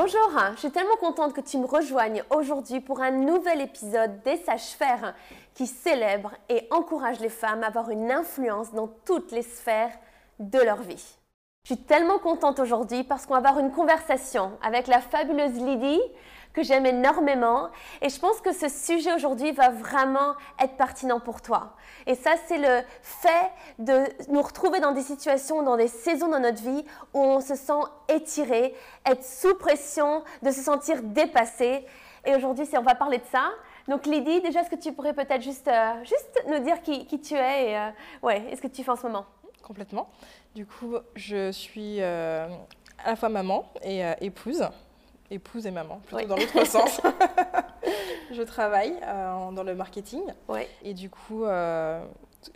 Bonjour, je suis tellement contente que tu me rejoignes aujourd'hui pour un nouvel épisode des Sages-Faire qui célèbre et encourage les femmes à avoir une influence dans toutes les sphères de leur vie. Je suis tellement contente aujourd'hui parce qu'on va avoir une conversation avec la fabuleuse Lydie que j'aime énormément et je pense que ce sujet aujourd'hui va vraiment être pertinent pour toi. Et ça, c'est le fait de nous retrouver dans des situations, dans des saisons dans notre vie où on se sent étiré, être sous pression, de se sentir dépassé. Et aujourd'hui, on va parler de ça. Donc Lydie, déjà, est-ce que tu pourrais peut-être juste, euh, juste nous dire qui, tu es et euh, ouais, est-ce que tu fais en ce moment? Complètement. Du coup, je suis euh, à la fois maman et épouse épouse et maman, plutôt dans l'autre sens. je travaille euh, dans le marketing. Et du coup, euh,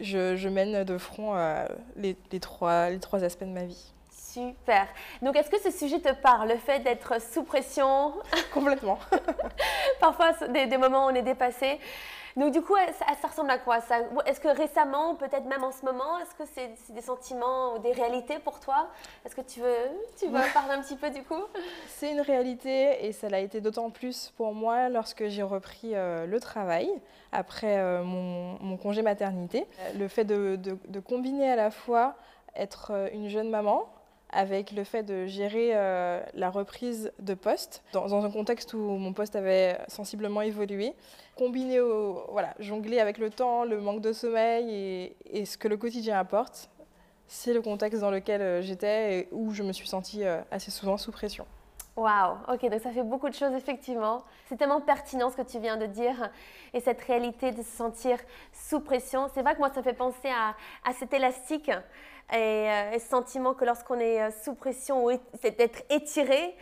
je, mène de front euh, les, trois, les trois aspects de ma vie. Super. Donc, est-ce que ce sujet te parle, le fait d'être sous pression? Complètement. Parfois, des, des moments où on est dépassé. Donc du coup, ça, ressemble à quoi Est-ce que récemment, peut-être même en ce moment, est-ce que c'est des sentiments ou des réalités pour toi? Est-ce que tu veux, tu veux parler un petit peu du coup? C'est une réalité et ça l'a été d'autant plus pour moi lorsque j'ai repris euh, le travail après euh, mon, congé maternité. Le fait de, de, combiner à la fois être euh, une jeune maman, avec le fait de gérer euh, la reprise de poste dans, un contexte où mon poste avait sensiblement évolué, combiné au voilà, jongler avec le temps, le manque de sommeil et, ce que le quotidien apporte, c'est le contexte dans lequel euh, j'étais et où je me suis sentie euh, assez souvent sous pression. Waouh, ok, donc ça fait beaucoup de choses effectivement. C'est tellement pertinent ce que tu viens de dire et cette réalité de se sentir sous pression. C'est vrai que moi ça fait penser à, à cet élastique euh, et, ce sentiment que lorsqu'on est euh, sous pression, c'est d'être étiré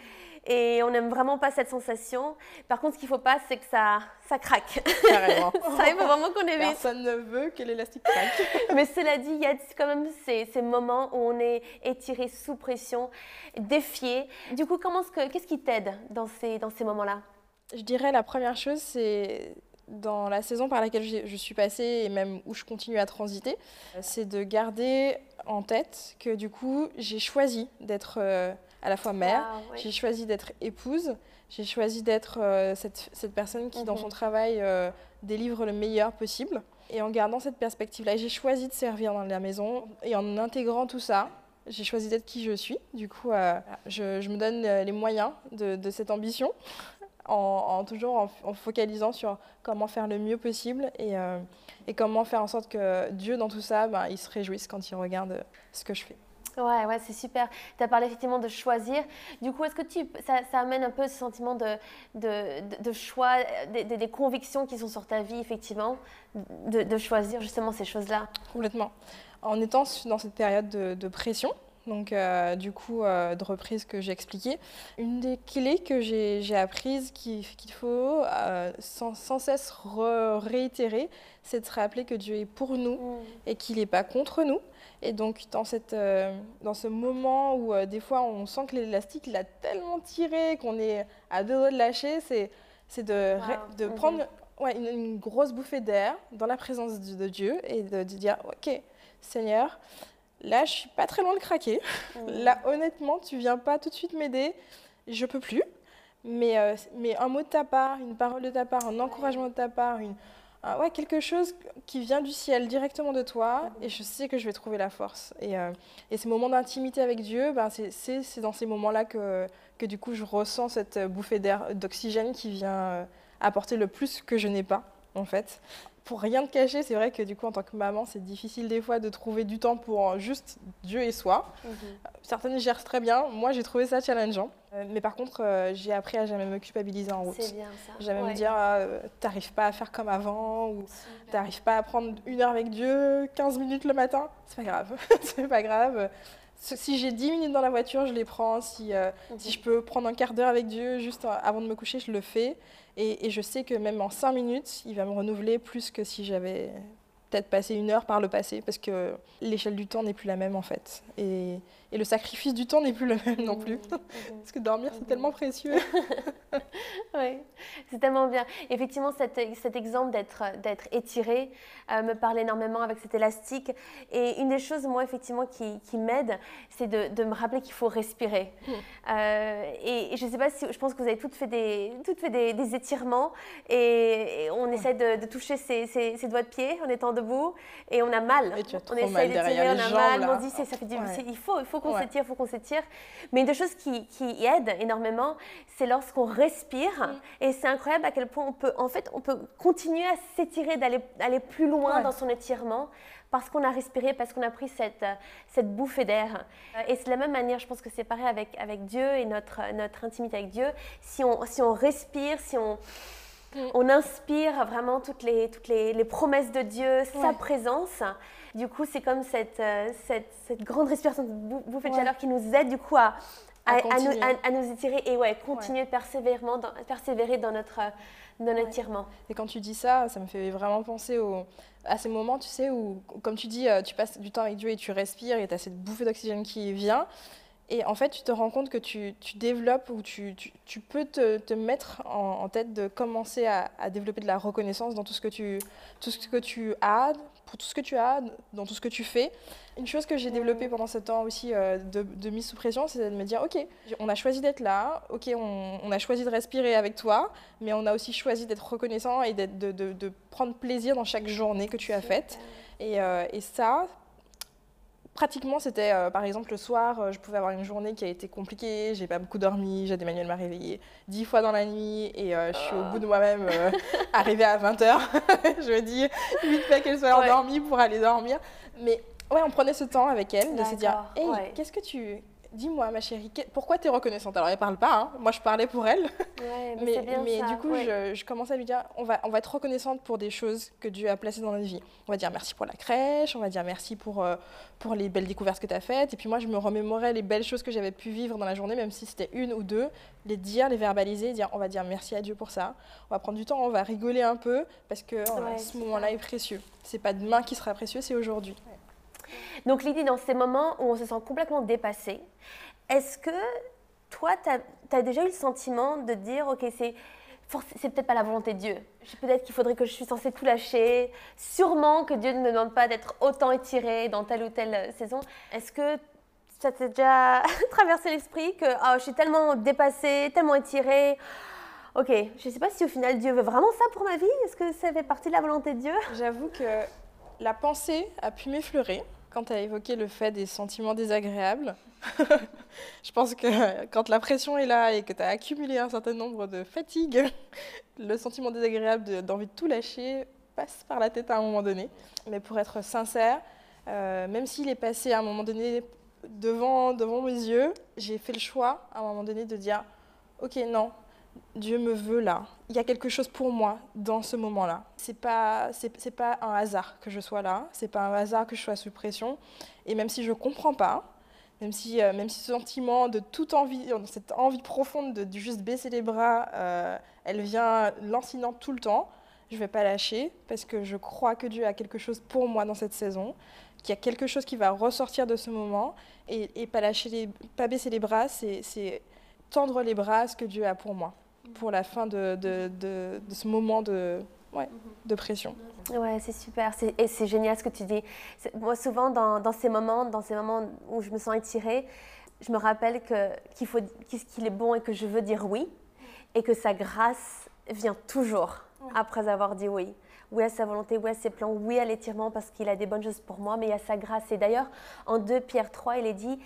et on n'aime vraiment pas cette sensation. Par contre, ce qu'il ne faut pas, c'est que ça, ça craque. Carrément. ça, il faut vraiment qu'on évite. Personne ne veut que l'élastique craque. Mais cela dit, il y a quand même ces, ces, moments où on est étiré sous pression, défié. Du coup, qu'est-ce qui t'aide dans ces, dans ces moments-là? Je dirais la première chose, c'est dans la saison par laquelle je suis passée et même où je continue à transiter, c'est de garder en tête que du coup, j'ai choisi d'être euh, à la fois mère, j'ai choisi d'être épouse, j'ai choisi d'être euh, cette, cette, personne qui, dans son mhm. travail, euh, délivre le meilleur possible. Et en gardant cette perspective-là, j'ai choisi de servir dans la maison et en intégrant tout ça, j'ai choisi d'être qui je suis. Du coup, je, je, me donne les moyens de, de cette ambition en, toujours en, focalisant sur comment faire le mieux possible et, euh, et, comment faire en sorte que Dieu, dans tout ça, ben, il se réjouisse quand il regarde ce que je fais. Ouais, ouais, c'est super. Tu as parlé effectivement de choisir. Du coup, est-ce que tu, ça, ça, amène un peu ce sentiment de, de, de choix, des, des, convictions qui sont sur ta vie, effectivement, de, choisir justement ces choses-là? Complètement. En étant dans cette période de, pression, donc euh, du coup euh, de reprise que j'ai expliqué. Une des clés que j'ai apprises qu'il faut euh, sans, cesse réitérer, c'est de se rappeler que Dieu est pour nous mm. et qu'il n'est pas contre nous. Et donc dans, cette, dans ce moment où des fois on sent que l'élastique l'a tellement tiré qu'on est à deux doigts de lâcher, c'est de, de mm-hmm. prendre ouais, une, grosse bouffée d'air dans la présence de, de Dieu et de, de dire, ok Seigneur, Là, je suis pas très loin de craquer. Là, honnêtement, tu viens pas tout de suite m'aider. Je peux plus. Mais, euh, mais un mot de ta part, une parole de ta part, un encouragement de ta part, une, ouais, quelque chose qui vient du ciel, directement de toi, et je sais que je vais trouver la force. Et, euh, et ces moments d'intimité avec Dieu, ben, c'est dans ces moments-là que, que du coup je ressens cette bouffée d'air, d'oxygène qui vient euh, apporter le plus que je n'ai pas, en fait pour rien te cacher, c'est vrai que du coup, en tant que maman, c'est difficile des fois de trouver du temps pour juste Dieu et soi. Mhm. Certaines gèrent très bien. Moi, j'ai trouvé ça challengeant. Euh, mais par contre, euh, j'ai appris à jamais me culpabiliser en route. C'est bien ça. Jamais me dire, ah, euh, t'arrives pas à faire comme avant, ou t'arrives pas à prendre une heure avec Dieu, 15 minutes le matin. C'est pas grave. c'est pas grave. Si j'ai 10 minutes dans la voiture, je les prends. Si, si mhm. je peux prendre un quart d'heure avec Dieu juste avant de me coucher, je le fais. Et, je sais que même en cinq minutes, il va me renouveler plus que si j'avais peut-être passer une heure par le passé parce que l'échelle du temps n'est plus la même en fait. Et, et le sacrifice du temps n'est plus le même non plus. Mmh, mmh, mmh. parce que dormir, c'est tellement précieux. oui, c'est tellement bien. Effectivement, cet, cet exemple d'être étiré euh, me parle énormément avec cet élastique. Et une des choses, moi, effectivement, qui, qui m'aide, c'est de, de, me rappeler qu'il faut respirer. Euh, et, je ne sais pas si, je pense que vous avez toutes fait des, toutes fait des, étirements et, on essaie de, toucher ses, ses, doigts de pied en étant debout et on a mal. on essaie d'étirer, on a mal. On dit, ça fait du, il faut, il faut qu'on s'étire, il faut qu'on s'étire. Mais une des choses qui, qui aide énormément, c'est lorsqu'on respire. Et c'est incroyable à quel point on peut, en fait, on peut continuer à s'étirer, d'aller aller plus loin dans son étirement parce qu'on a respiré, parce qu'on a pris cette, cette bouffée d'air. Et c'est de la même manière, je pense que c'est pareil avec, avec Dieu et notre, notre intimité avec Dieu. Si on, si on respire, si on, on inspire vraiment toutes les, toutes les, les promesses de Dieu, sa présence, du coup, c'est comme cette, euh, cette, cette, grande respiration, de bouffée de chaleur qui nous aide du coup à, à, nous, étirer et ouais, continuer de persévérer dans, persévérer dans notre, dans notre étirement. Et quand tu dis ça, ça me fait vraiment penser au, à ces moments, tu sais, où, comme tu dis, euh, tu passes du temps avec Dieu et tu respires et tu as cette bouffée d'oxygène qui vient. Et en fait, tu te rends compte que tu, tu développes ou tu, tu, tu peux te, te mettre en, en, tête de commencer à, à, développer de la reconnaissance dans tout ce que tu, tout ce que tu as, pour tout ce que tu as, dans tout ce que tu fais. Une chose que j'ai développée pendant ce temps aussi euh, de, de, mise sous pression, c'est de me dire, OK, on a choisi d'être là, OK, on, on, a choisi de respirer avec toi, mais on a aussi choisi d'être reconnaissant et de, de, de, prendre plaisir dans chaque journée que tu as faite. Et, euh, et ça, pratiquement, c'était euh, par exemple le soir, euh, je pouvais avoir une journée qui a été compliquée, j'ai pas beaucoup dormi, Jade Emmanuel m'a réveillée dix fois dans la nuit et euh, je suis au bout de moi-même, arrivée à 20h. je me dis vite fait qu'elle soit ouais. endormie pour aller dormir. Mais ouais, on prenait ce temps avec elle de se dire Hey, ouais. qu'est-ce que tu Dis-moi, ma chérie, pourquoi tu es reconnaissante? Alors, elle parle pas, hein. moi je parlais pour elle. Ouais, mais, mais, mais ça. du coup, ouais. je, je, commençais à lui dire on va, on va être reconnaissante pour des choses que Dieu a placées dans notre vie. On va dire merci pour la crèche, on va dire merci pour, euh, pour les belles découvertes que tu as faites. Et puis, moi, je me remémorais les belles choses que j'avais pu vivre dans la journée, même si c'était une ou deux, les dire, les verbaliser, dire on va dire merci à Dieu pour ça. On va prendre du temps, on va rigoler un peu parce que ouais, ce moment-là est précieux. C'est pas demain qui sera précieux, c'est aujourd'hui. Donc, l'idée dans ces moments où on se sent complètement dépassé, est-ce que toi, tu as, déjà eu le sentiment de dire, ok, c'est c'est peut-être pas la volonté de Dieu. Peut-être qu'il faudrait que je suis censée tout lâcher. Sûrement que Dieu ne me demande pas d'être autant étirée dans telle ou telle euh, saison. Est-ce que ça t'est déjà traversé l'esprit que oh, je suis tellement dépassée, tellement étirée? Ok, je ne sais pas si au final Dieu veut vraiment ça pour ma vie. Est-ce que ça fait partie de la volonté de Dieu? J'avoue que la pensée a pu m'effleurer quand tu as évoqué le fait des sentiments désagréables. je pense que quand la pression est là et que tu as accumulé un certain nombre de fatigues, le sentiment désagréable d'envie de, tout lâcher passe par la tête à un moment donné. Mais pour être sincère, euh, même s'il est passé à un moment donné devant mes yeux, j'ai fait le choix à un moment donné de dire, ok, non, Dieu me veut là. Il y a quelque chose pour moi dans ce moment-là. C'est pas c'est pas un hasard que je sois là. C'est pas un hasard que je sois sous pression. Et même si je comprends pas, même si euh, même si ce sentiment de toute envie, cette envie profonde de, juste baisser les bras, euh, elle vient lancinante tout le temps. Je vais pas lâcher parce que je crois que Dieu a quelque chose pour moi dans cette saison, qu'il y a quelque chose qui va ressortir de ce moment et, et pas lâcher les, pas baisser les bras, c'est tendre les bras à ce que Dieu a pour moi pour la fin de, de, de, de ce moment de, ouais, de pression. Ouais, c'est super. Et c'est génial ce que tu dis. Moi, souvent, dans, dans, ces moments, dans ces moments où je me sens étirée, je me rappelle qu'il faut qu'il est bon et que je veux dire oui, et que sa grâce vient toujours après avoir dit oui. Oui à sa volonté, oui à ses plans, oui à l'étirement parce qu'il a des bonnes choses pour moi, mais il y a sa grâce. Et d'ailleurs, en 2 Pierre 3, il est dit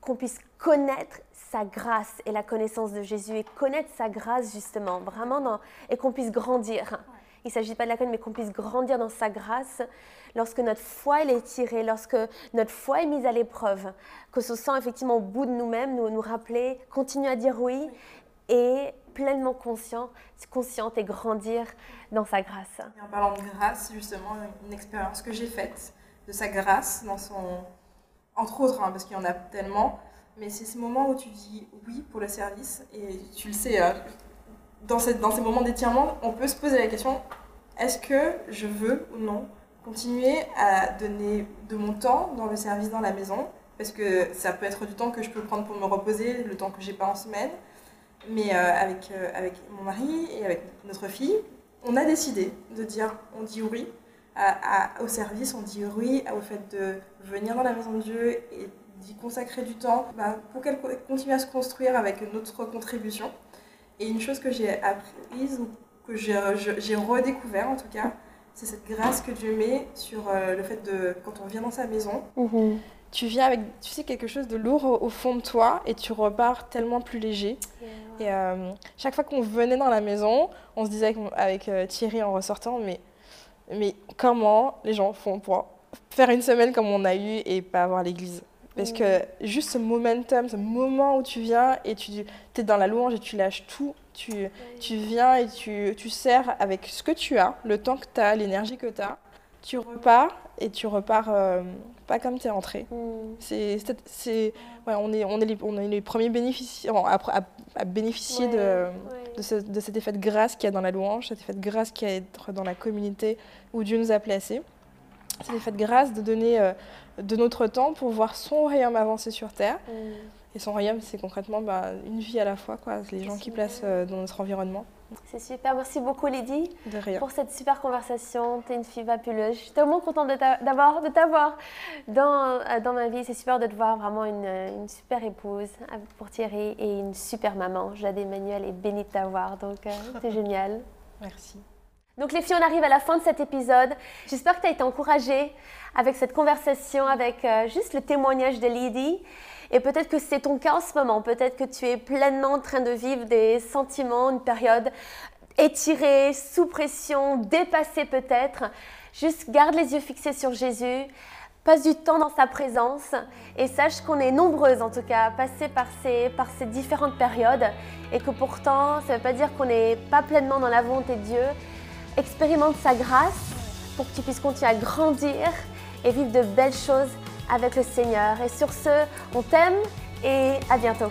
qu'on puisse connaître sa grâce et la connaissance de Jésus et connaître sa grâce justement, vraiment, et qu'on puisse grandir. Il ne s'agit pas de la connaître, mais qu'on puisse grandir dans sa grâce lorsque notre foi elle est tirée, lorsque notre foi est mise à l'épreuve, que ce sent effectivement au bout de nous-mêmes, nous, nous rappeler, continuer à dire oui et pleinement conscient, consciente et grandir dans sa grâce. En parlant de grâce, justement, une expérience que j'ai faite de sa grâce dans son entre autres, hein, parce qu'il y en a tellement. Mais c'est ce moment où tu dis oui pour le service. Et tu le sais, euh, dans, ces moments d'étirement, on peut se poser la question est-ce que je veux ou non continuer à donner de mon temps dans le service dans la maison, parce que ça peut être du temps que je peux prendre pour me reposer, le temps que j'ai pas en semaine. Mais euh, avec, euh, avec mon mari et avec notre fille, on a décidé de dire, on dit oui au service, on dit oui au fait de venir dans la maison de Dieu d'y consacrer du temps bah, pour qu'elle continue à se construire avec notre contribution. Et une chose que j'ai apprise, ou que j'ai redécouvert en tout cas, c'est cette grâce que Dieu met sur euh, le fait de, quand on vient dans sa maison, mhm. tu viens avec, tu sais, quelque chose de lourd au, fond de toi et tu repars tellement plus léger. Et euh, chaque fois qu'on venait dans la maison, on se disait avec, euh, Thierry en ressortant, mais, mais comment les gens font pour faire une semaine comme on a eu et pas avoir l'église? Parce que juste ce momentum, ce moment où tu viens et tu es dans la louange et tu lâches tout, tu, tu viens et tu, tu sers avec ce que tu as, le temps que tu as, l'énergie que tu as, tu repars et tu repars euh, pas comme tu es entré. Mm. C'est, ouais, on, est, on, est les, on est les premiers bénéficiaires à, à, bénéficier de, de, de, cet effet de grâce qu'il y a dans la louange, cet effet de grâce qu'il y a dans la communauté où Dieu nous a placés. Cet effet de grâce de donner. Euh, de notre temps pour voir son royaume avancer sur Terre. Mm. Et son royaume, c'est concrètement bah, une vie à la fois, quoi, les gens qui placent euh, dans notre environnement. C'est super, merci beaucoup Lydie de rien. pour cette super conversation. Tu es une fille vapuleuse. Je suis tellement contente de t'avoir dans, euh, dans ma vie. C'est super de te voir vraiment une, une, super épouse euh, pour Thierry et une super maman. Jade Emmanuel est bénie de t'avoir, donc c'est génial. Merci. Donc les filles, on arrive à la fin de cet épisode. J'espère que tu as été encouragée avec cette conversation, avec euh, juste le témoignage de Lydie. Et peut-être que c'est ton cas en ce moment. Peut-être que tu es pleinement en train de vivre des sentiments, une période étirée, sous pression, dépassée peut-être. Juste garde les yeux fixés sur Jésus. Passe du temps dans sa présence et sache qu'on est nombreuses en tout cas à passer par ces, par ces différentes périodes et que pourtant ça ne veut pas dire qu'on n'est pas pleinement dans la volonté de Dieu, expérimente sa grâce pour que tu puisses continuer à grandir et vivre de belles choses avec le Seigneur. Et sur ce, on t'aime et à bientôt.